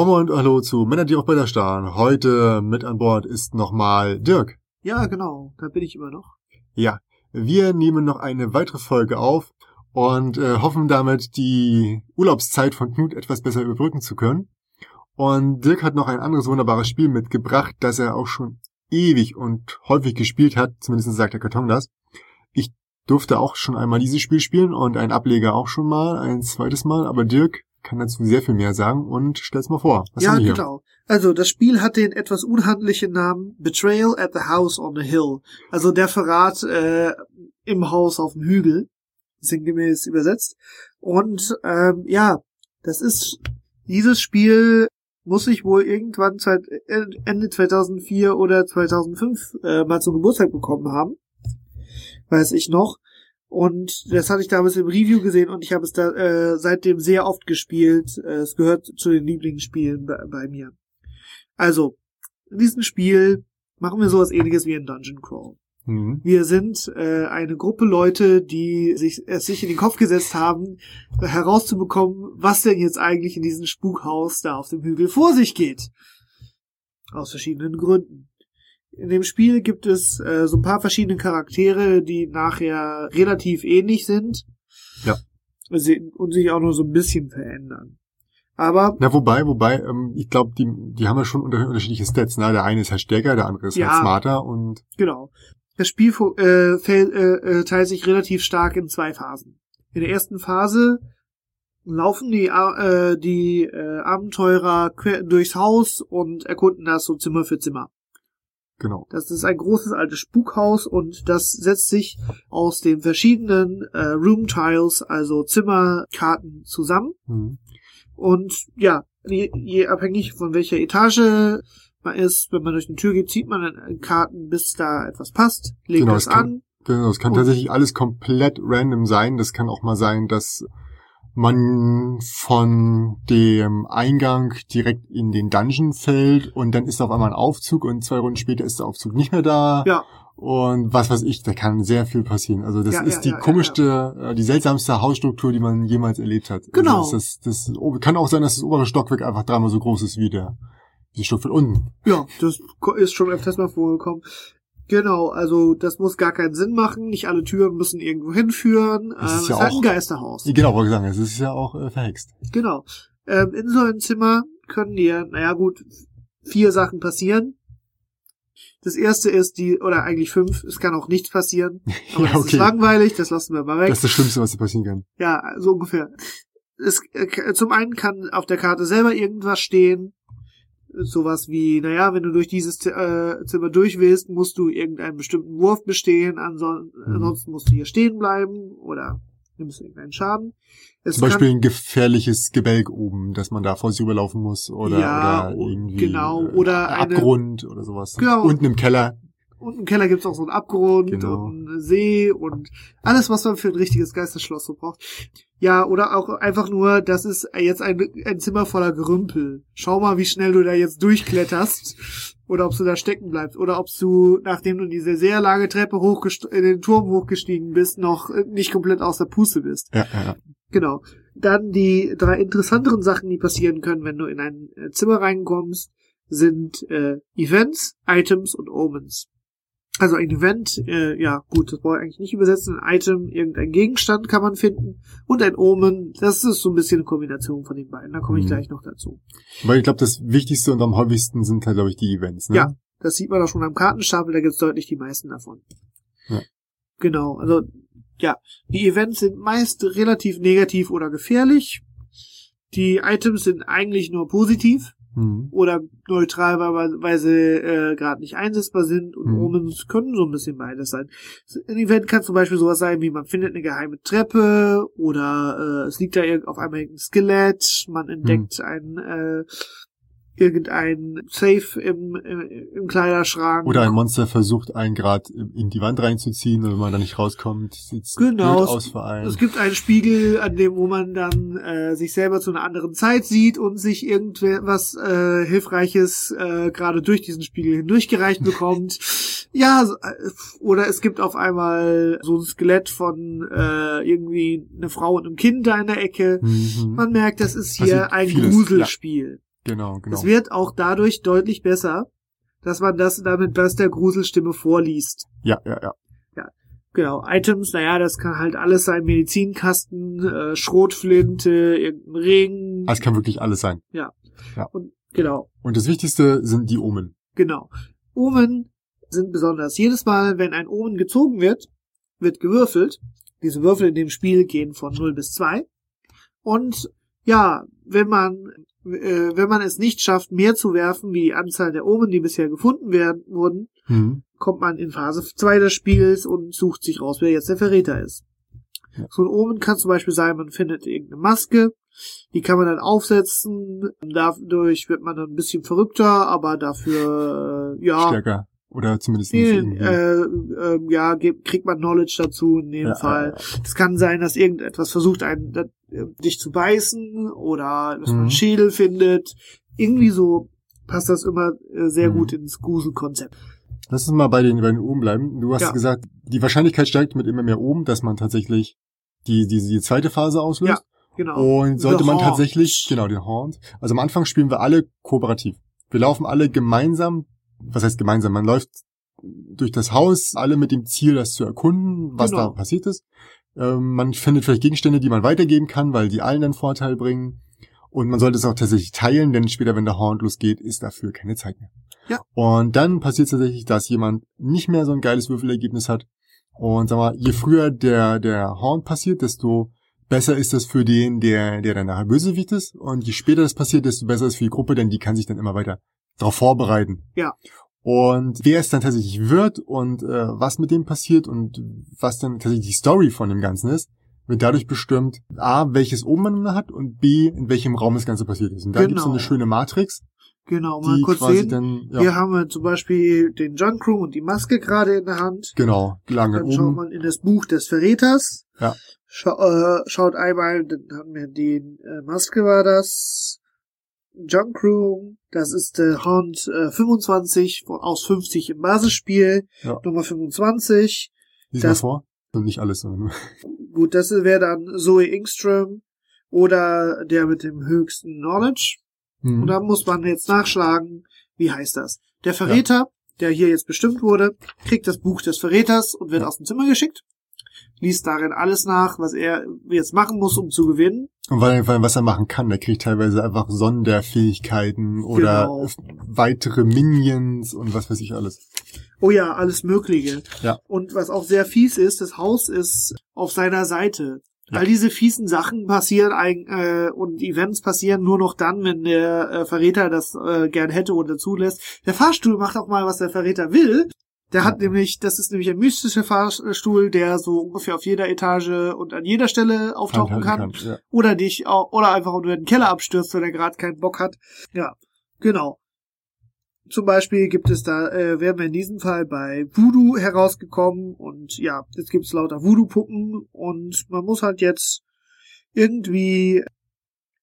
Momo und Hallo zu Männer, die auch Bilder starren. Heute mit an Bord ist nochmal Dirk. Ja, genau, da bin ich immer noch. Ja, wir nehmen noch eine weitere Folge auf und äh, hoffen damit, die Urlaubszeit von Knut etwas besser überbrücken zu können. Und Dirk hat noch ein anderes wunderbares Spiel mitgebracht, das er auch schon ewig und häufig gespielt hat, zumindest sagt der Karton das. Ich durfte auch schon einmal dieses Spiel spielen und ein Ableger auch schon mal, ein zweites Mal, aber Dirk kann dazu sehr viel mehr sagen und stell's mal vor. Was ja, genau. Also das Spiel hat den etwas unhandlichen Namen Betrayal at the House on the Hill. Also der Verrat äh, im Haus auf dem Hügel, sinngemäß übersetzt. Und ähm, ja, das ist dieses Spiel muss ich wohl irgendwann seit Ende 2004 oder 2005 äh, mal zum Geburtstag bekommen haben. Weiß ich noch. Und das hatte ich damals im Review gesehen und ich habe es da äh, seitdem sehr oft gespielt. Äh, es gehört zu den Lieblingsspielen bei, bei mir. Also, in diesem Spiel machen wir sowas ähnliches wie in Dungeon Crawl. Mhm. Wir sind äh, eine Gruppe Leute, die sich es sich in den Kopf gesetzt haben, herauszubekommen, was denn jetzt eigentlich in diesem Spukhaus da auf dem Hügel vor sich geht. Aus verschiedenen Gründen. In dem Spiel gibt es äh, so ein paar verschiedene Charaktere, die nachher relativ ähnlich sind. Ja. Und sich auch nur so ein bisschen verändern. Aber. Na, wobei, wobei, ähm, ich glaube, die, die haben ja schon unterschiedliche Stats, ne? Der eine ist halt stärker, der andere ist halt ja, halt smarter und. Genau. Das Spiel äh, fällt, äh, äh, teilt sich relativ stark in zwei Phasen. In der ersten Phase laufen die, äh, die äh, Abenteurer quer durchs Haus und erkunden das so Zimmer für Zimmer. Genau. Das ist ein großes altes Spukhaus und das setzt sich aus den verschiedenen äh, Room Tiles, also Zimmerkarten zusammen. Mhm. Und ja, je, je abhängig von welcher Etage man ist, wenn man durch eine Tür geht, zieht man dann Karten, bis da etwas passt, legt genau, das kann, an. Genau, es kann tatsächlich alles komplett random sein. Das kann auch mal sein, dass man von dem Eingang direkt in den Dungeon fällt und dann ist auf einmal ein Aufzug und zwei Runden später ist der Aufzug nicht mehr da. Ja. Und was weiß ich, da kann sehr viel passieren. Also das ja, ist ja, die ja, komischste, äh, die seltsamste Hausstruktur, die man jemals erlebt hat. Also genau. Also das, das, das, kann auch sein, dass das obere Stockwerk einfach dreimal so groß ist wie der die Stockwerk unten. Ja, das ist schon öfters mal vorgekommen. Genau, also das muss gar keinen Sinn machen. Nicht alle Türen müssen irgendwo hinführen. Das ist, ähm, ja ist halt ein Geisterhaus. Genau, wollte ich sagen, es ist ja auch äh, verhext. Genau. Ähm, in so einem Zimmer können dir, naja gut, vier Sachen passieren. Das erste ist die, oder eigentlich fünf, es kann auch nichts passieren. Aber ja, okay. das ist langweilig, das lassen wir mal weg. Das ist das Schlimmste, was dir passieren kann. Ja, so ungefähr. Es, äh, zum einen kann auf der Karte selber irgendwas stehen sowas wie, naja, wenn du durch dieses äh, Zimmer durch willst, musst du irgendeinen bestimmten Wurf bestehen, mhm. ansonsten musst du hier stehen bleiben oder nimmst du irgendeinen Schaden. Es Zum Beispiel ein gefährliches Gebälk oben, dass man da vor sich überlaufen muss oder, ja, oder irgendwie genau, oder äh, Abgrund eine, oder sowas. Genau. Unten im Keller. Unten im Keller gibt's auch so einen Abgrund genau. und einen See und alles, was man für ein richtiges Geisterschloss so braucht. Ja, oder auch einfach nur, das ist jetzt ein, ein Zimmer voller Gerümpel. Schau mal, wie schnell du da jetzt durchkletterst. Oder ob du da stecken bleibst. Oder ob du, nachdem du diese sehr lange Treppe in den Turm hochgestiegen bist, noch nicht komplett aus der Puste bist. Ja, ja, ja. Genau. Dann die drei interessanteren Sachen, die passieren können, wenn du in ein äh, Zimmer reinkommst, sind äh, Events, Items und Omens. Also ein Event, äh, ja gut, das brauche ich eigentlich nicht übersetzen. Ein Item, irgendein Gegenstand kann man finden. Und ein Omen, das ist so ein bisschen eine Kombination von den beiden. Da komme ich mhm. gleich noch dazu. Weil ich glaube, das Wichtigste und am häufigsten sind halt, glaube ich, die Events. Ne? Ja, das sieht man auch schon am Kartenstapel, da gibt's deutlich die meisten davon. Ja. Genau, also ja, die Events sind meist relativ negativ oder gefährlich. Die Items sind eigentlich nur positiv mhm. oder neutral, weil sie äh, gerade nicht einsetzbar sind und mhm. Omens können so ein bisschen beides sein. Ein Event kann zum Beispiel sowas sein, wie man findet eine geheime Treppe oder äh, es liegt da auf einmal ein Skelett, man entdeckt mhm. ein äh, irgendein Safe im, im, im Kleiderschrank. Oder ein Monster versucht einen gerade in die Wand reinzuziehen und wenn man da nicht rauskommt, sieht's genau, aus für einen. Es gibt einen Spiegel, an dem wo man dann äh, sich selber zu einer anderen Zeit sieht und sich irgendwas äh, Hilfreiches äh, gerade durch diesen Spiegel hindurchgereicht bekommt. ja, äh, oder es gibt auf einmal so ein Skelett von äh, irgendwie eine Frau und einem Kind da in der Ecke. Mhm. Man merkt, das ist hier ein Gruselspiel. Ja. Genau, genau. Es wird auch dadurch deutlich besser, dass man das damit bei der Gruselstimme vorliest. Ja, ja, ja. Genau, Items, naja, das kann halt alles sein, Medizinkasten, äh, Schrotflinte, irgendein Ring. Es kann wirklich alles sein. Und genau, Und das Wichtigste sind die Omen. genau. Omen sind besonders. Jedes Mal, wenn ein Omen gezogen wird, wird gewürfelt. Diese Würfel in dem Spiel gehen von 0 bis 2. Und ja, wenn man äh, wenn man es nicht schafft, mehr zu werfen, wie die Anzahl der Omen, die bisher gefunden werden, wurden, Mhm. kommt man in Phase 2 des Spiels und sucht sich raus, wer jetzt der Verräter ist. Ja. So ein Omen kann zum Beispiel sein, man findet irgendeine Maske, die kann man dann aufsetzen, dadurch wird man dann ein bisschen verrückter, aber dafür, äh, ja, Stärker. Oder zumindest irgendwie. äh, äh, ja, kriegt man Knowledge dazu in dem Ja, Fall. ja, Es kann sein, dass irgendetwas versucht, einen da- äh, dich zu beißen oder dass man Mhm. einen Schädel findet. Irgendwie so passt das immer äh, sehr Mhm. gut ins Gruselkonzept. Lass uns mal bei den, bei den oben bleiben. Du hast Ja. gesagt, die Wahrscheinlichkeit steigt mit immer mehr oben, dass man tatsächlich die, die, die zweite Phase auslöst. Genau. Und sollte The man tatsächlich, genau, den Haunt. Also am Anfang spielen wir alle kooperativ. Wir laufen alle gemeinsam, was heißt gemeinsam? Man läuft durch das Haus, alle mit dem Ziel, das zu erkunden, was Genau. da passiert ist. Ähm, man findet vielleicht Gegenstände, die man weitergeben kann, weil die allen einen Vorteil bringen. Und man sollte es auch tatsächlich teilen, denn später, wenn der Haunt losgeht, ist dafür keine Zeit mehr. Ja. Und dann passiert es tatsächlich, dass jemand nicht mehr so ein geiles Würfelergebnis hat. Und sag mal, je früher der, der Haunt passiert, desto besser ist das für den, der, der dann nachher Bösewicht ist. Und je später das passiert, desto besser ist es für die Gruppe, denn die kann sich dann immer weiter darauf vorbereiten. Ja. Und wer es dann tatsächlich wird und äh, was mit dem passiert und was dann tatsächlich die Story von dem Ganzen ist, wird dadurch bestimmt, A, welches Oben man hat und B, in welchem Raum das Ganze passiert ist. Und da Genau. gibt es so eine schöne Matrix, Genau, mal die kurz sehen. dann, ja, Hier haben wir zum Beispiel den Junkroom und die Maske gerade in der Hand. genau, lange Dann schaut oben. man in das Buch des Verräters. Ja. Schau, äh, schaut einmal, dann haben wir den äh, Maske war das. Junkroom, das ist der Haunt äh, 25 von- aus 50 im Basisspiel. Ja. Nummer 25. Lies mal das- vor. Und nicht alles, sondern. Gut, das wäre dann Zoe Ingström oder der mit dem höchsten Knowledge. Hm. Und da muss man jetzt nachschlagen, wie heißt das? Der Verräter, der hier jetzt bestimmt wurde, kriegt das Buch des Verräters und wird Ja. aus dem Zimmer geschickt, liest darin alles nach, was er jetzt machen muss, um zu gewinnen. Und weil was er machen kann, der kriegt teilweise einfach Sonderfähigkeiten oder Genau. weitere Minions und was weiß ich alles. Oh ja, alles Mögliche. Ja. Und was auch sehr fies ist, das Haus ist auf seiner Seite. Ja. All diese fiesen Sachen passieren äh, und Events passieren nur noch dann, wenn der äh, Verräter das äh, gern hätte oder zulässt. Der Fahrstuhl macht auch mal, was der Verräter will. Der hat nämlich, das ist nämlich ein mystischer Fahrstuhl, der so ungefähr auf jeder Etage und an jeder Stelle auftauchen kann. Handhalten Ja. Oder dich auch, oder einfach unter den Keller abstürzt, wenn er gerade keinen Bock hat. Ja, genau. Zum Beispiel gibt es da, äh, wären wir in diesem Fall bei Voodoo herausgekommen und ja, jetzt gibt's lauter Voodoo-Puppen und man muss halt jetzt irgendwie,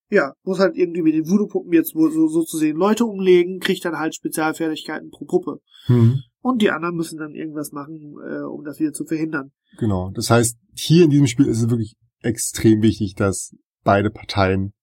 ja, muss halt irgendwie mit den Voodoo-Puppen jetzt wo- so, so zu sehen Leute umlegen, kriegt dann halt Spezialfertigkeiten pro Puppe. Hm. Und die anderen müssen dann irgendwas machen, äh, um das wieder zu verhindern. Genau. Das heißt, hier in diesem Spiel ist es wirklich extrem wichtig, dass beide Parteien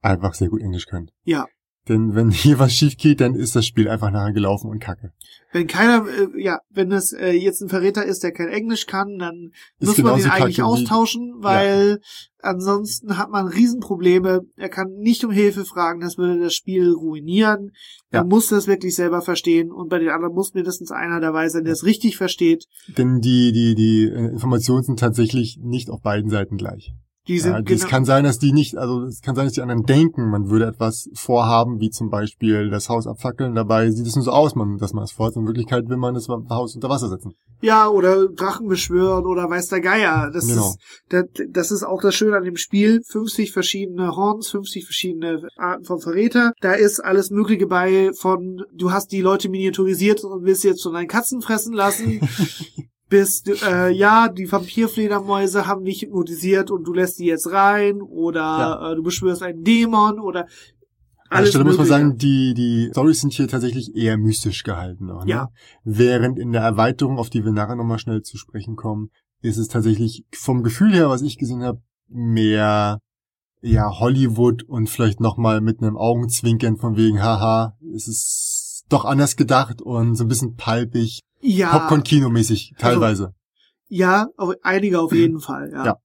einfach sehr gut Englisch können. Ja. Denn wenn hier was schief geht, dann ist das Spiel einfach nachher gelaufen und kacke. Wenn keiner, äh, ja, wenn es äh, jetzt ein Verräter ist, der kein Englisch kann, dann Ist muss man ihn eigentlich austauschen, weil ansonsten hat man Riesenprobleme. Er kann nicht um Hilfe fragen, das würde das Spiel ruinieren. Er Ja. muss das wirklich selber verstehen und bei den anderen muss mindestens einer dabei sein, der es richtig versteht. Denn die, die, die äh, Informationen sind tatsächlich nicht auf beiden Seiten gleich. Die sind Ja, es genau, kann sein, dass die nicht, also es kann sein, dass die anderen denken, man würde etwas vorhaben, wie zum Beispiel das Haus abfackeln. Dabei sieht es nur so aus, man, dass man es vorhat. In Wirklichkeit will man das Haus unter Wasser setzen. ja, oder Drachen beschwören oder weiß der Geier. Das Genau. ist, das, das ist auch das Schöne an dem Spiel. 50 verschiedene Horns, 50 verschiedene Arten von Verräter. Da ist alles Mögliche bei von, du hast die Leute miniaturisiert und willst sie jetzt von deinen Katzen fressen lassen. bis, du, äh, ja, die Vampirfledermäuse haben dich hypnotisiert und du lässt die jetzt rein oder Ja. äh, du beschwörst einen Dämon oder An der Stelle muss man sagen, die, die Storys sind hier tatsächlich eher mystisch gehalten. Noch, ne? Ja. Während in der Erweiterung, auf die wir nachher nochmal schnell zu sprechen kommen, ist es tatsächlich vom Gefühl her, was ich gesehen habe, mehr ja, Hollywood und vielleicht nochmal mit einem Augenzwinkern von wegen, haha, es ist doch anders gedacht und so ein bisschen palpig, Ja. Popcorn-Kino-mäßig teilweise. Ja, auf, einige auf jeden Fall, ja. Ja.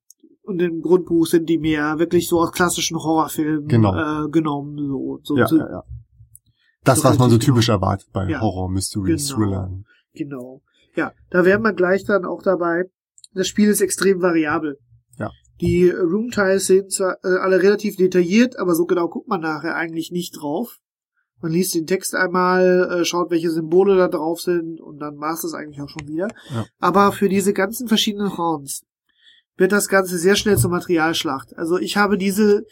Und im Grundbuch sind die mehr wirklich so aus klassischen Horrorfilmen Genau. äh, genommen. So, so, ja, so ja, ja. Das, so was man so typisch erwartet bei Ja. Horror, Mystery, Genau. Thriller. Genau. Ja, da wären wir gleich dann auch dabei. Das Spiel ist extrem variabel. Ja. Die Room-Tiles sind zwar äh, alle relativ detailliert, aber so genau guckt man nachher eigentlich nicht drauf. Man liest den Text einmal, äh, schaut, welche Symbole da drauf sind und dann war's das eigentlich auch schon wieder. Ja. Aber für diese ganzen verschiedenen Horns wird das Ganze sehr schnell zur Materialschlacht. Also ich habe diese,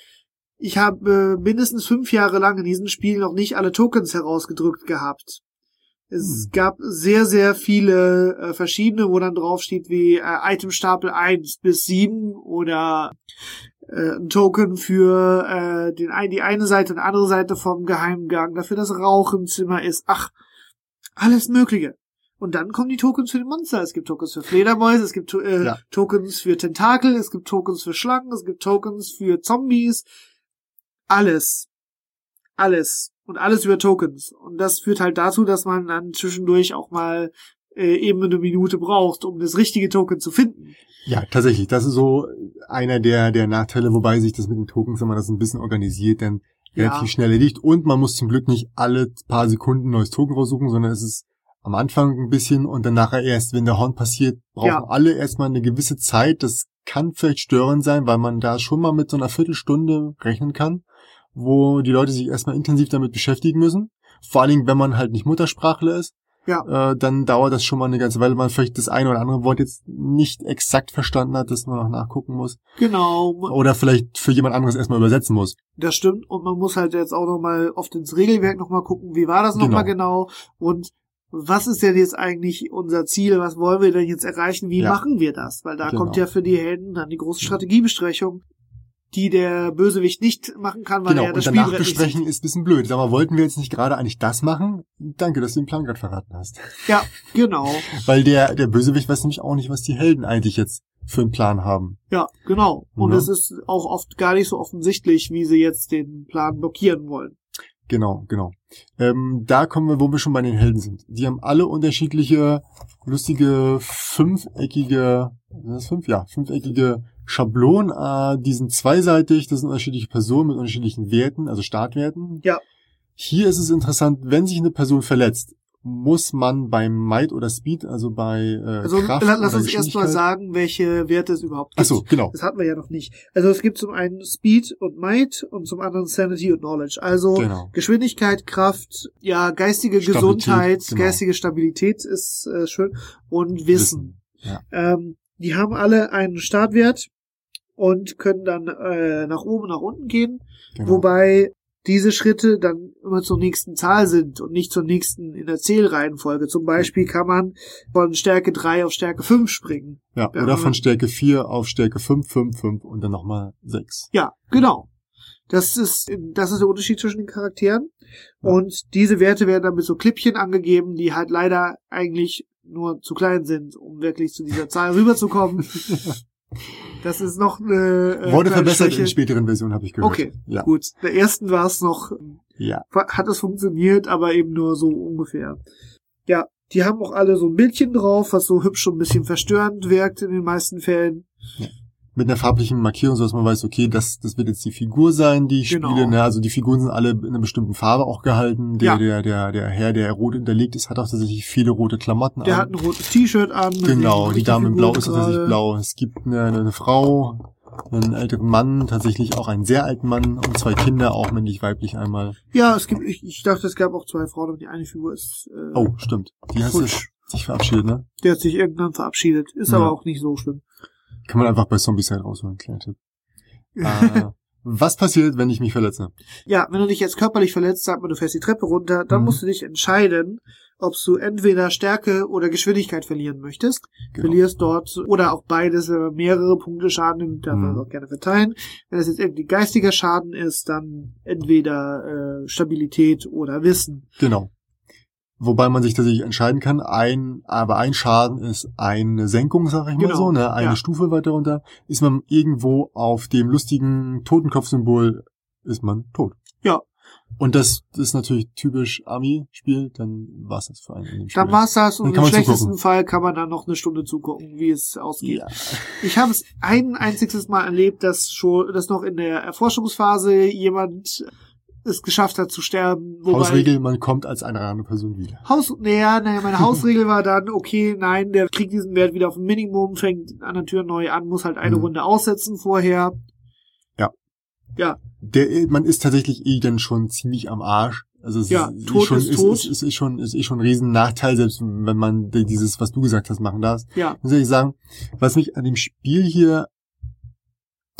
ich habe äh, mindestens fünf Jahre lang in diesem Spiel noch nicht alle Tokens herausgedrückt gehabt. Es Hm. gab sehr, sehr viele äh, verschiedene, wo dann drauf steht wie äh, Itemstapel 1 bis 7 oder äh, ein Token für äh, den, ein- die eine Seite und die andere Seite vom Geheimgang, dafür das Rauchenzimmer ist. Ach, alles Mögliche. Und dann kommen die Tokens für die Monster. Es gibt Tokens für Fledermäuse, es gibt äh, Ja. Tokens für Tentakel, es gibt Tokens für Schlangen, es gibt Tokens für Zombies. Alles. Alles. Und alles über Tokens. Und das führt halt dazu, dass man dann zwischendurch auch mal äh, eben eine Minute braucht, um das richtige Token zu finden. Ja, tatsächlich. Das ist so einer der, der Nachteile, wobei sich das mit den Tokens, wenn man das ein bisschen organisiert, dann relativ Ja. schnell erledigt. Und man muss zum Glück nicht alle paar Sekunden ein neues Token raussuchen, sondern es ist am Anfang ein bisschen und dann nachher erst, wenn der Horn passiert, brauchen Ja. alle erstmal eine gewisse Zeit. Das kann vielleicht störend sein, weil man da schon mal mit so einer Viertelstunde rechnen kann, wo die Leute sich erstmal intensiv damit beschäftigen müssen. Vor allen Dingen, wenn man halt nicht Muttersprachler ist. Ja. Äh, dann dauert das schon mal eine ganze Weile, weil man vielleicht das eine oder andere Wort jetzt nicht exakt verstanden hat, das man noch nachgucken muss. Genau. Oder vielleicht für jemand anderes erstmal übersetzen muss. Das stimmt. Und man muss halt jetzt auch nochmal oft ins Regelwerk nochmal gucken, wie war das nochmal genau. Und was ist denn jetzt eigentlich unser Ziel? Was wollen wir denn jetzt erreichen? Wie Ja. machen wir das? Weil da Genau. kommt ja für die Helden dann die große Strategiebesprechung, die der Bösewicht nicht machen kann, weil genau, er das und Spiel danach besprechen ist ein bisschen blöd. Sag mal, wollten wir jetzt nicht gerade eigentlich das machen? Danke, dass du den Plan gerade verraten hast. Ja, genau. Weil der, der Bösewicht weiß nämlich auch nicht, was die Helden eigentlich jetzt für einen Plan haben. Ja, genau. Und Ja. es ist auch oft gar nicht so offensichtlich, wie sie jetzt den Plan blockieren wollen. Genau, genau. Ähm, da kommen wir, wo wir schon bei den Helden sind. Die haben alle unterschiedliche, lustige, fünfeckige, sind das fünf? Ja, fünfeckige Schablonen. Äh, die sind zweiseitig, das sind unterschiedliche Personen mit unterschiedlichen Werten, also Startwerten. Ja. Hier ist es interessant, wenn sich eine Person verletzt, muss man beim Might oder Speed, also bei äh, Also Kraft la- lass oder uns erst mal Geschwindigkeit- sagen, welche Werte es überhaupt gibt. Ach so, genau. Das hatten wir ja noch nicht. Also es gibt zum einen Speed und Might und zum anderen Sanity und Knowledge. Also Genau. Geschwindigkeit, Kraft, ja, geistige Stabilität, Gesundheit, genau. geistige Stabilität ist äh, schön und Wissen. Ja. Ähm, die haben alle einen Startwert und können dann äh, nach oben, nach unten gehen, genau. wobei diese Schritte dann immer zur nächsten Zahl sind und nicht zur nächsten in der Zählreihenfolge. Zum Beispiel kann man von Stärke 3 auf Stärke 5 springen. ja, oder von Stärke 4 auf Stärke 5, 5, 5 und dann nochmal 6. Ja, genau. Das ist, das ist der Unterschied zwischen den Charakteren. Ja. Und diese Werte werden dann mit so Klippchen angegeben, die halt leider eigentlich nur zu klein sind, um wirklich zu dieser Zahl rüberzukommen. Das ist noch eine äh, Wurde verbessert Schwäche. in späteren Versionen, habe ich gehört. Okay, Ja. gut. Der ersten war es noch, Ja. hat es funktioniert, aber eben nur so ungefähr. Ja, die haben auch alle so ein Bildchen drauf, was so hübsch und ein bisschen verstörend wirkt in den meisten Fällen. Mit einer farblichen Markierung, so dass man weiß, okay, das, das wird jetzt die Figur sein, die ich Genau. spiele. Ne? Also die Figuren sind alle in einer bestimmten Farbe auch gehalten. Der, Ja. der, der, der Herr, der rot hinterlegt ist, hat auch tatsächlich viele rote Klamotten Der an. hat ein rotes T-Shirt an. Genau, die Dame in Blau ist tatsächlich gerade. blau. Es gibt eine, eine Frau, einen älteren Mann, tatsächlich auch einen sehr alten Mann und zwei Kinder, auch männlich-weiblich einmal. Ja, es gibt, ich, ich dachte, es gab auch zwei Frauen, aber die eine Figur ist, äh, Oh, stimmt. Die hast du Futsch. sich verabschiedet, ne? der hat sich irgendwann verabschiedet. Ist Ja. aber auch nicht so schlimm. Kann man einfach bei Zombieside rausholen, kleiner Tipp. äh, was passiert, wenn ich mich verletze? Ja, wenn du dich jetzt körperlich verletzt, sagt man, du fährst die Treppe runter, dann Mhm. musst du dich entscheiden, ob du entweder Stärke oder Geschwindigkeit verlieren möchtest. Genau. Verlierst dort oder auch beides, wenn man mehrere Punkte Schaden nimmt, dann Mhm. mhm. auch gerne verteilen. Wenn es jetzt irgendwie geistiger Schaden ist, dann entweder äh, Stabilität oder Wissen. Genau. Wobei man sich tatsächlich entscheiden kann, ein, aber ein Schaden ist eine Senkung, sag ich mal Genau, so, ne? Eine ja. Stufe weiter runter. Ist man irgendwo auf dem lustigen Totenkopfsymbol, ist man tot. Ja. Und das, das ist natürlich typisch Ami-Spiel, dann war's das für einen in dem Spiel. Dann war's das und im schlechtesten zugucken. Fall kann man dann noch eine Stunde zugucken, wie es ausgeht. ja. Ich habe es ein einziges Mal erlebt, dass schon, dass noch in der Erforschungsphase jemand es geschafft hat zu sterben. Wobei Hausregel, man kommt als eine andere Person wieder. Haus, naja, naja, meine Hausregel war dann, okay, nein, der kriegt diesen Wert wieder auf ein Minimum, fängt an der Tür neu an, muss halt eine Mhm. Runde aussetzen vorher. Ja. Ja, Der, man ist tatsächlich eh dann schon ziemlich am Arsch. Also es Ja, ist, tot schon, ist tot. Ist, ist, ist schon, ist eh schon ein riesen Nachteil, selbst wenn man dieses, was du gesagt hast, machen darf. ja, muss ich sagen, was mich an dem Spiel hier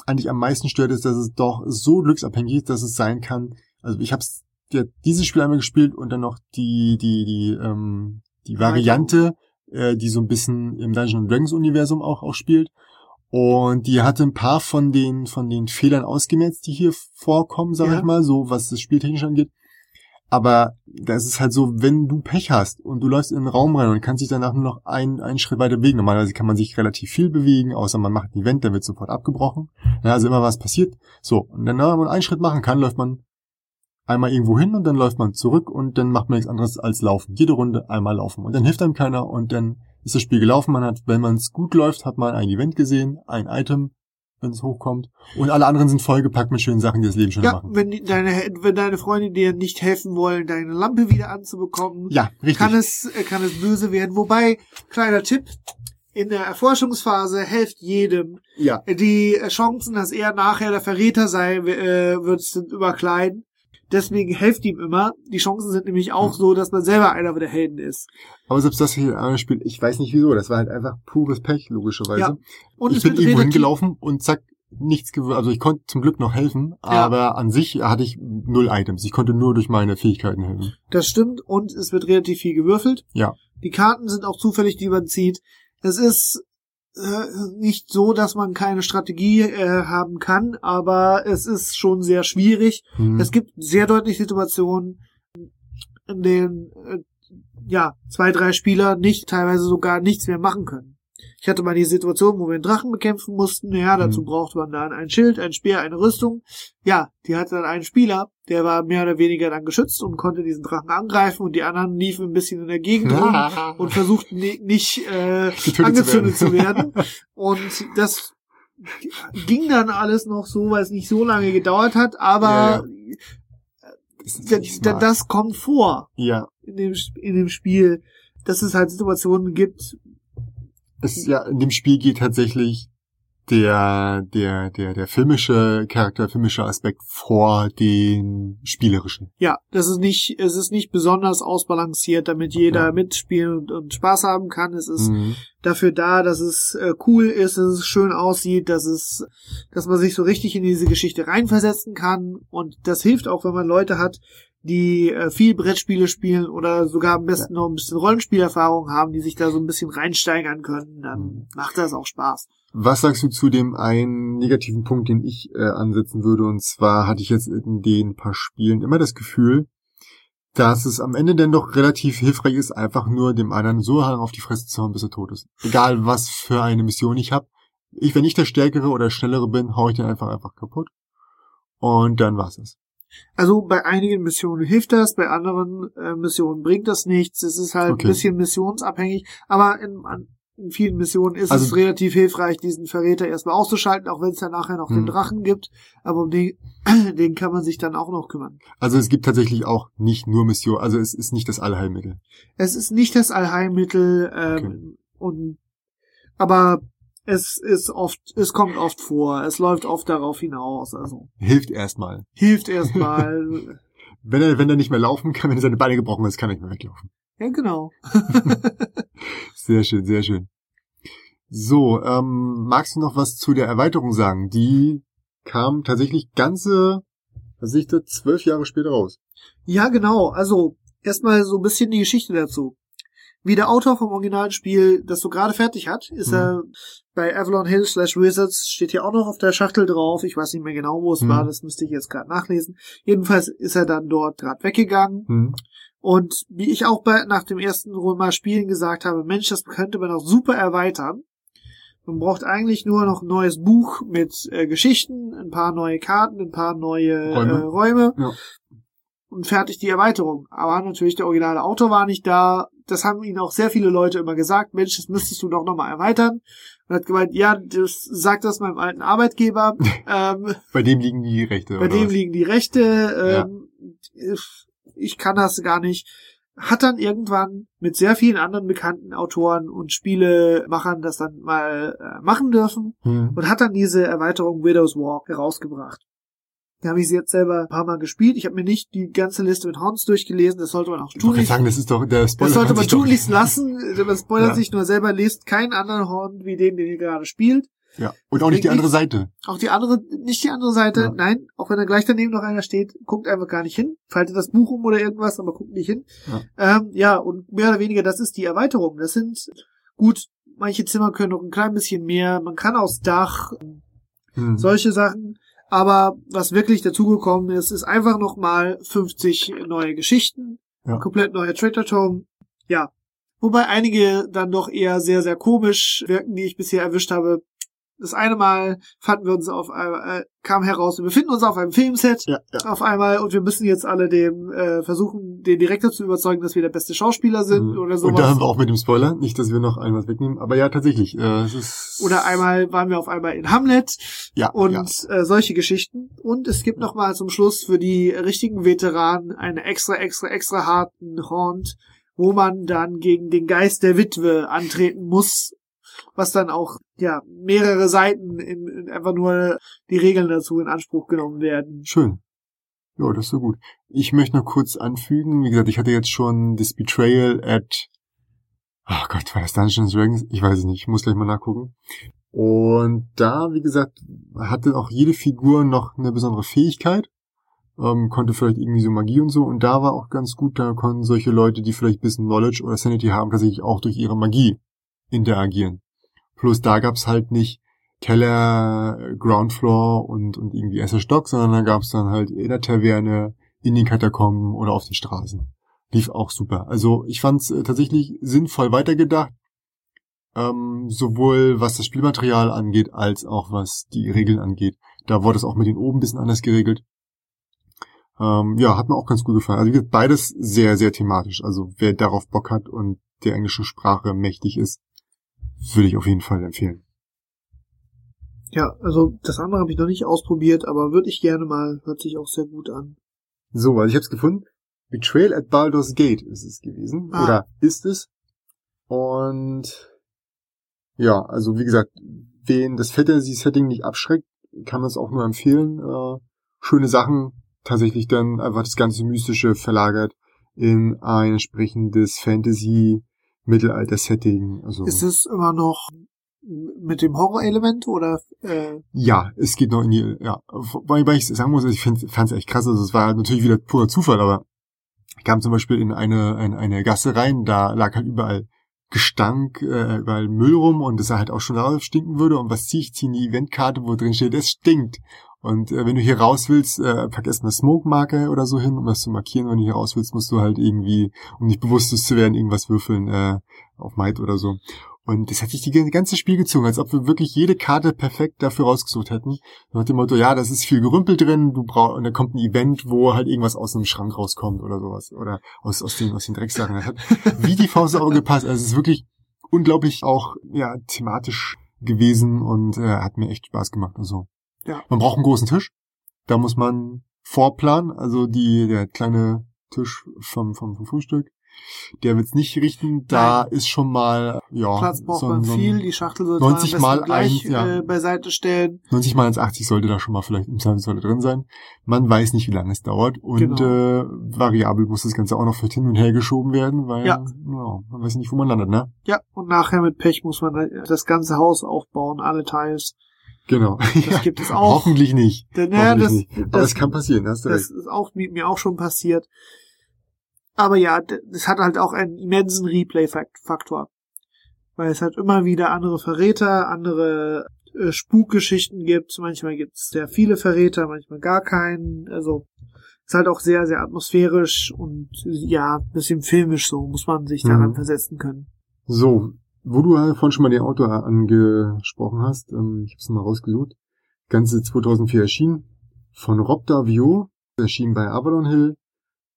eigentlich am meisten stört, ist, dass es doch so glücksabhängig ist, dass es sein kann. Also ich habe ja, dieses Spiel einmal gespielt und dann noch die die die ähm, die Variante, äh, die so ein bisschen im Dungeons Dragons Universum auch auch spielt. Und die hatte ein paar von den von den Fehlern ausgemerzt, die hier vorkommen, sag Ja. ich mal, so was das Spieltechnisch angeht. Aber da ist es halt so, wenn du Pech hast und du läufst in den Raum rein und kannst dich danach nur noch einen, einen Schritt weiter bewegen. Normalerweise kann man sich relativ viel bewegen, außer man macht ein Event, der wird sofort abgebrochen. Ja, also immer was passiert. So, und dann, wenn man einen Schritt machen kann, läuft man einmal irgendwo hin und dann läuft man zurück und dann macht man nichts anderes als laufen. Jede Runde einmal laufen. Und dann hilft einem keiner und dann ist das Spiel gelaufen. Man hat, wenn man es gut läuft, hat man ein Event gesehen, ein Item, wenn es hochkommt. Und alle anderen sind vollgepackt mit schönen Sachen, die das Leben schon ja, machen. wenn die, deine, wenn deine Freunde dir nicht helfen wollen, deine Lampe wieder anzubekommen, Ja, richtig. kann es, äh, kann es böse werden. Wobei, kleiner Tipp, in der Erforschungsphase helft jedem. ja, Die Chancen, dass er nachher der Verräter sei, äh, wird, sind immer klein. Deswegen helft ihm immer. Die Chancen sind nämlich auch Hm. so, dass man selber einer der Helden ist. Aber selbst das hier ein Spiel, ich weiß nicht wieso, das war halt einfach pures Pech, logischerweise. Ja. Und ich bin irgendwo hingelaufen und zack, nichts gewürzt. Also ich konnte zum Glück noch helfen, aber an sich hatte ich null Items. Ich konnte nur durch meine Fähigkeiten helfen. das stimmt, und es wird relativ viel gewürfelt. Ja. Die Karten sind auch zufällig, die man zieht. Es ist äh, nicht so, dass man keine Strategie äh, haben kann, aber es ist schon sehr schwierig. Hm. Es gibt sehr deutlich Situationen, in denen äh, ja zwei, drei Spieler nicht teilweise sogar nichts mehr machen können. Ich hatte mal die Situation, wo wir einen Drachen bekämpfen mussten. Ja, dazu Mhm. brauchte man dann ein Schild, ein Speer, eine Rüstung. Ja, die hatte dann einen Spieler, der war mehr oder weniger dann geschützt und konnte diesen Drachen angreifen und die anderen liefen ein bisschen in der Gegend rum und versuchten ni nicht äh, zu angezündet zu werden. werden. Und das ging dann alles noch so, weil es nicht so lange gedauert hat, aber Das ist da, nicht da, smart. das kommt vor ja, in dem, in dem Spiel, dass es halt Situationen gibt. Es ist ja in dem Spiel geht tatsächlich der der der der filmische Charakter, filmische Aspekt vor den spielerischen. Ja, das ist nicht, es ist nicht besonders ausbalanciert, damit jeder Ja. mitspielen und, und Spaß haben kann. Es ist Mhm. dafür da, dass es äh, cool ist, dass es schön aussieht, dass es, dass man sich so richtig in diese Geschichte reinversetzen kann. Und das hilft auch, wenn man Leute hat, die äh, viel Brettspiele spielen oder sogar am besten noch ein bisschen Rollenspielerfahrung haben, die sich da so ein bisschen reinsteigern können. Dann Mhm. macht das auch Spaß. Was sagst du zu dem einen negativen Punkt, den ich äh, ansetzen würde? Und zwar hatte ich jetzt in den paar Spielen immer das Gefühl, dass es am Ende dann doch relativ hilfreich ist, einfach nur dem anderen so lang auf die Fresse zu hauen, bis er tot ist. Egal, was für eine Mission ich habe. Ich, wenn ich der Stärkere oder Schnellere bin, hau ich den einfach einfach kaputt. Und dann war's es. Also bei einigen Missionen hilft das, bei anderen äh, Missionen bringt das nichts. Es ist halt Okay. ein bisschen missionsabhängig, aber in, in vielen Missionen ist Also- es relativ hilfreich, diesen Verräter erstmal auszuschalten, auch wenn es dann nachher noch den Hm. Drachen gibt. Aber um den, den kann man sich dann auch noch kümmern. Also es gibt tatsächlich auch nicht nur Mission, also es ist nicht das Allheilmittel. Es ist nicht das Allheilmittel, ähm, und aber es ist oft, es kommt oft vor, es läuft oft darauf hinaus. Also Hilft erstmal. hilft erstmal. Wenn er, wenn er nicht mehr laufen kann, wenn seine Beine gebrochen ist, kann er nicht mehr weglaufen. ja, genau. Sehr schön, sehr schön. So, ähm, magst du noch was zu der Erweiterung sagen? Die kam tatsächlich ganze, was ich da, zwölf Jahre später raus. Ja, genau. Also erstmal so ein bisschen die Geschichte dazu. Wie der Autor vom originalen Spiel das so gerade fertig hat, ist Mhm. er bei Avalon Hill slash Wizards, steht hier auch noch auf der Schachtel drauf. Ich weiß nicht mehr genau, wo es Mhm. war, das müsste ich jetzt gerade nachlesen. Jedenfalls ist er dann dort gerade weggegangen. Hm. Und wie ich auch bei, nach dem ersten Mal Spielen gesagt habe, Mensch, das könnte man auch super erweitern. Man braucht eigentlich nur noch ein neues Buch mit äh, Geschichten, ein paar neue Karten, ein paar neue Räume. Äh, Räume Ja. Und fertig die Erweiterung. Aber natürlich der originale Autor war nicht da. Das haben ihnen auch sehr viele Leute immer gesagt. Mensch, das müsstest du doch nochmal erweitern. Und hat gemeint, ja, das sagt das meinem alten Arbeitgeber. ähm, Bei dem liegen die Rechte. bei dem was? liegen die Rechte. Ähm, Ich kann das gar nicht. Hat dann irgendwann mit sehr vielen anderen bekannten Autoren und Spielemachern das dann mal äh, machen dürfen Hm. und hat dann diese Erweiterung Widow's Walk herausgebracht. Da habe ich sie jetzt selber ein paar Mal gespielt. Ich habe mir nicht die ganze Liste mit Horns durchgelesen. Das sollte man auch Ich tun. sagen, das ist doch der Spoiler. Das sollte man doch- tunlichst lassen. Man spoilert Ja. sich nur selber, lest keinen anderen Horn wie den, den ihr gerade spielt. Ja. Und auch nicht die andere Seite. Auch die andere, nicht die andere Seite, Ja. nein, auch wenn da gleich daneben noch einer steht, guckt einfach gar nicht hin, faltet das Buch um oder irgendwas, aber guckt nicht hin. Ja, ähm, ja und mehr oder weniger, das ist die Erweiterung. Das sind, gut, manche Zimmer können noch ein klein bisschen mehr, man kann aufs Dach, Hm. solche Sachen. Aber was wirklich dazugekommen ist, ist einfach nochmal 50 neue Geschichten, Ja. komplett neuer Trader Tome. Ja. Wobei einige dann doch eher sehr, sehr komisch wirken, die ich bisher erwischt habe. Das eine Mal fanden wir uns auf, äh, kam heraus, wir befinden uns auf einem Filmset Ja, ja. auf einmal und wir müssen jetzt alle dem äh, versuchen, den Direktor zu überzeugen, dass wir der beste Schauspieler sind Mhm. oder sowas. Und da haben wir auch mit dem Spoiler, nicht, dass wir noch einmal wegnehmen, aber ja, tatsächlich, äh, es ist... Oder einmal waren wir auf einmal in Hamlet ja, und ja. äh, solche Geschichten. Und es gibt noch mal zum Schluss für die richtigen Veteranen eine extra, extra, extra harten Haunt, wo man dann gegen den Geist der Witwe antreten muss, was dann auch ja mehrere Seiten in, in einfach nur die Regeln dazu in Anspruch genommen werden. Schön. Ja, das ist so gut. Ich möchte noch kurz anfügen, wie gesagt, ich hatte jetzt schon das Betrayal at, ach Gott, war das Dungeons Dragons? Ich weiß es nicht, ich muss gleich mal nachgucken. Und da, wie gesagt, hatte auch jede Figur noch eine besondere Fähigkeit, ähm, konnte vielleicht irgendwie so Magie und so, und da war auch ganz gut, da konnten solche Leute, die vielleicht ein bisschen Knowledge oder Sanity haben, tatsächlich auch durch ihre Magie interagieren. Plus da gab's halt nicht Keller, Ground Floor und, und irgendwie erster Stock, sondern da gab's dann halt in der Taverne, in den Katakomben oder auf den Straßen. Lief auch super. Also ich fand's äh, tatsächlich sinnvoll weitergedacht, ähm, sowohl was das Spielmaterial angeht, als auch was die Regeln angeht. Da wurde es auch mit den oben ein bisschen anders geregelt. Ähm, ja, hat mir auch ganz gut gefallen. Also beides sehr, sehr thematisch. Also wer darauf Bock hat und der englischen Sprache mächtig ist, würde ich auf jeden Fall empfehlen. Ja, also das andere habe ich noch nicht ausprobiert, aber würde ich gerne mal. Hört sich auch sehr gut an. So, also ich habe es gefunden. Betrayal at Baldur's Gate ist es gewesen. Ah. Oder ist es. Und ja, also wie gesagt, wen das Fantasy-Setting nicht abschreckt, kann man es auch nur empfehlen. Äh, schöne Sachen, tatsächlich dann einfach das ganze Mystische verlagert in ein entsprechendes Fantasy-Mittelalter-Setting. Also Ist es immer noch mit dem Horrorelement oder äh, Ja, es geht noch in die, ja, wobei ich sagen muss, ich fand es echt krass, also es war natürlich wieder purer Zufall, aber ich kam zum Beispiel in eine, eine, eine Gasse rein, da lag halt überall Gestank, äh, überall Müll rum und das sah halt auch schon darauf stinken würde und was ziehe ich, ziehe die Eventkarte, wo drin steht, es stinkt. Und äh, wenn du hier raus willst, äh, pack erstmal Smoke-Marker oder so hin, um das zu markieren. Wenn du hier raus willst, musst du halt irgendwie, um nicht bewusstlos zu werden, irgendwas würfeln äh, auf Might oder so. Und das hat sich die ganze Spiel gezogen, als ob wir wirklich jede Karte perfekt dafür rausgesucht hätten. Nach dem Motto, ja, das ist viel Gerümpel drin, du brauchst, und da kommt ein Event, wo halt irgendwas aus einem Schrank rauskommt oder sowas. Oder aus, aus den, aus den Drecksachen. Das hat wie die Faust Auge gepasst. Also es ist wirklich unglaublich auch, ja, thematisch gewesen und äh, hat mir echt Spaß gemacht und so. Ja. Man braucht einen großen Tisch. Da muss man vorplanen, also die, der kleine Tisch vom, vom, vom Frühstück. Der wird's nicht richten. Da ist schon mal, ja, Platz braucht so, ein- man so ein viel, die Schachtel sollte 90 man mal gleich eins, ja. äh, beiseite stellen. 90 mal 1,80 sollte da schon mal vielleicht im Zweifelsfall drin sein. Man weiß nicht, wie lange es dauert. Und Genau. äh, variabel muss das Ganze auch noch vielleicht hin und her geschoben werden, weil Ja. ja, man weiß nicht, wo man landet, ne? Ja, und nachher mit Pech muss man das ganze Haus aufbauen, alle Teils. Genau. Das gibt es auch. Hoffentlich nicht. Denn, naja, Hoffentlich das, nicht. Aber das, es kann passieren, hast du das recht. ist auch mir auch schon passiert. Aber ja, es hat halt auch einen immensen Replay-Faktor. Weil es halt immer wieder andere Verräter, andere äh, Spukgeschichten gibt. Manchmal gibt es sehr viele Verräter, manchmal gar keinen. Also ist halt auch sehr, sehr atmosphärisch und ja, bisschen filmisch so, muss man sich daran mhm. versetzen können. So, wo du vorhin schon mal den Autor angesprochen hast, ähm, ich habe es mal rausgesucht, Ganze 2004 erschienen, von Rob Davio, erschienen bei Avalon Hill,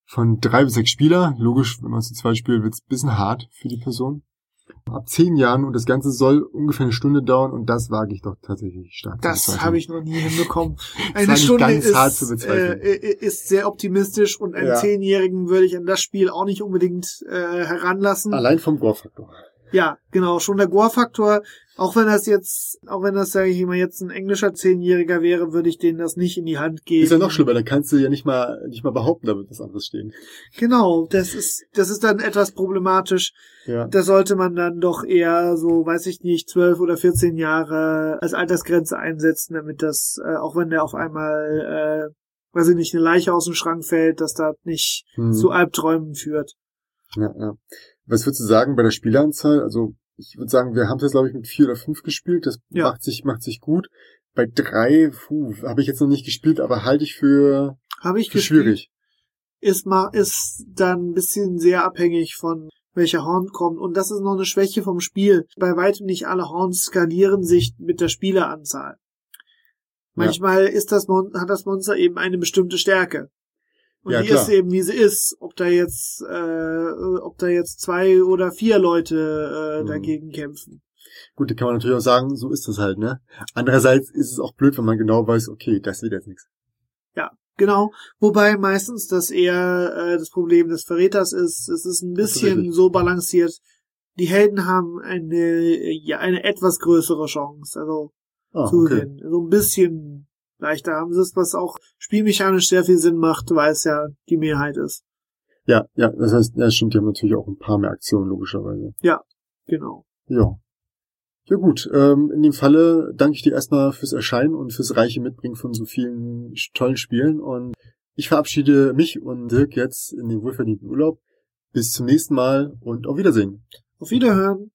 von drei bis sechs Spieler. Logisch, wenn man zu zweit spielt, wird es ein bisschen hart für die Person. Ab zehn Jahren und das Ganze soll ungefähr eine Stunde dauern und das wage ich doch tatsächlich stark. Das habe ich noch nie hinbekommen. Eine Stunde ist, äh, ist sehr optimistisch und einen ja. Zehnjährigen würde ich an das Spiel auch nicht unbedingt äh, heranlassen. Allein vom Gore-Faktor. Ja, genau, schon der Gore-Faktor. Auch wenn das jetzt, auch wenn das, sage ich immer, jetzt ein englischer Zehnjähriger wäre, würde ich denen das nicht in die Hand geben. Ist ja noch schlimmer, da kannst du ja nicht mal, nicht mal behaupten, da wird was anderes stehen. Genau, das ist, das ist dann etwas problematisch. Ja. Da sollte man dann doch eher so, weiß ich nicht, zwölf oder vierzehn Jahre als Altersgrenze einsetzen, damit das, äh, auch wenn der auf einmal, äh, weiß ich nicht, eine Leiche aus dem Schrank fällt, dass das nicht hm. zu Albträumen führt. Ja, ja. Was würdest du sagen bei der Spieleranzahl? Also ich würde sagen, wir haben es glaube ich mit vier oder fünf gespielt. Das ja. macht sich macht sich gut. Bei drei, habe ich jetzt noch nicht gespielt, aber halte ich für, hab ich für schwierig. Ist ist dann ein bisschen sehr abhängig von welcher Horn kommt. Und das ist noch eine Schwäche vom Spiel. Bei weitem nicht alle Horns skalieren sich mit der Spieleranzahl. Manchmal ja. ist das Mon hat das Monster eben eine bestimmte Stärke. Und ja, die klar. ist eben, wie sie ist. Ob da jetzt, äh, ob da jetzt zwei oder vier Leute äh, mhm. dagegen kämpfen. Gut, da kann man natürlich auch sagen, so ist das halt, ne? Andererseits ist es auch blöd, wenn man genau weiß, okay, das wird jetzt nichts. Ja, genau. Wobei meistens das eher äh, das Problem des Verräters ist. Es ist ein bisschen so balanciert. Die Helden haben eine, ja, eine etwas größere Chance, also ah, zu okay. gewinnen. So ein bisschen leichter haben sie es, was auch spielmechanisch sehr viel Sinn macht, weil es ja die Mehrheit ist. Ja, ja, das heißt, ja, stimmt, die haben natürlich auch ein paar mehr Aktionen, logischerweise. Ja, genau. Ja. Ja gut, ähm, in dem Falle danke ich dir erstmal fürs Erscheinen und fürs reiche Mitbringen von so vielen tollen Spielen und ich verabschiede mich und Dirk jetzt in den wohlverdienten Urlaub. Bis zum nächsten Mal und auf Wiedersehen. Auf Wiederhören.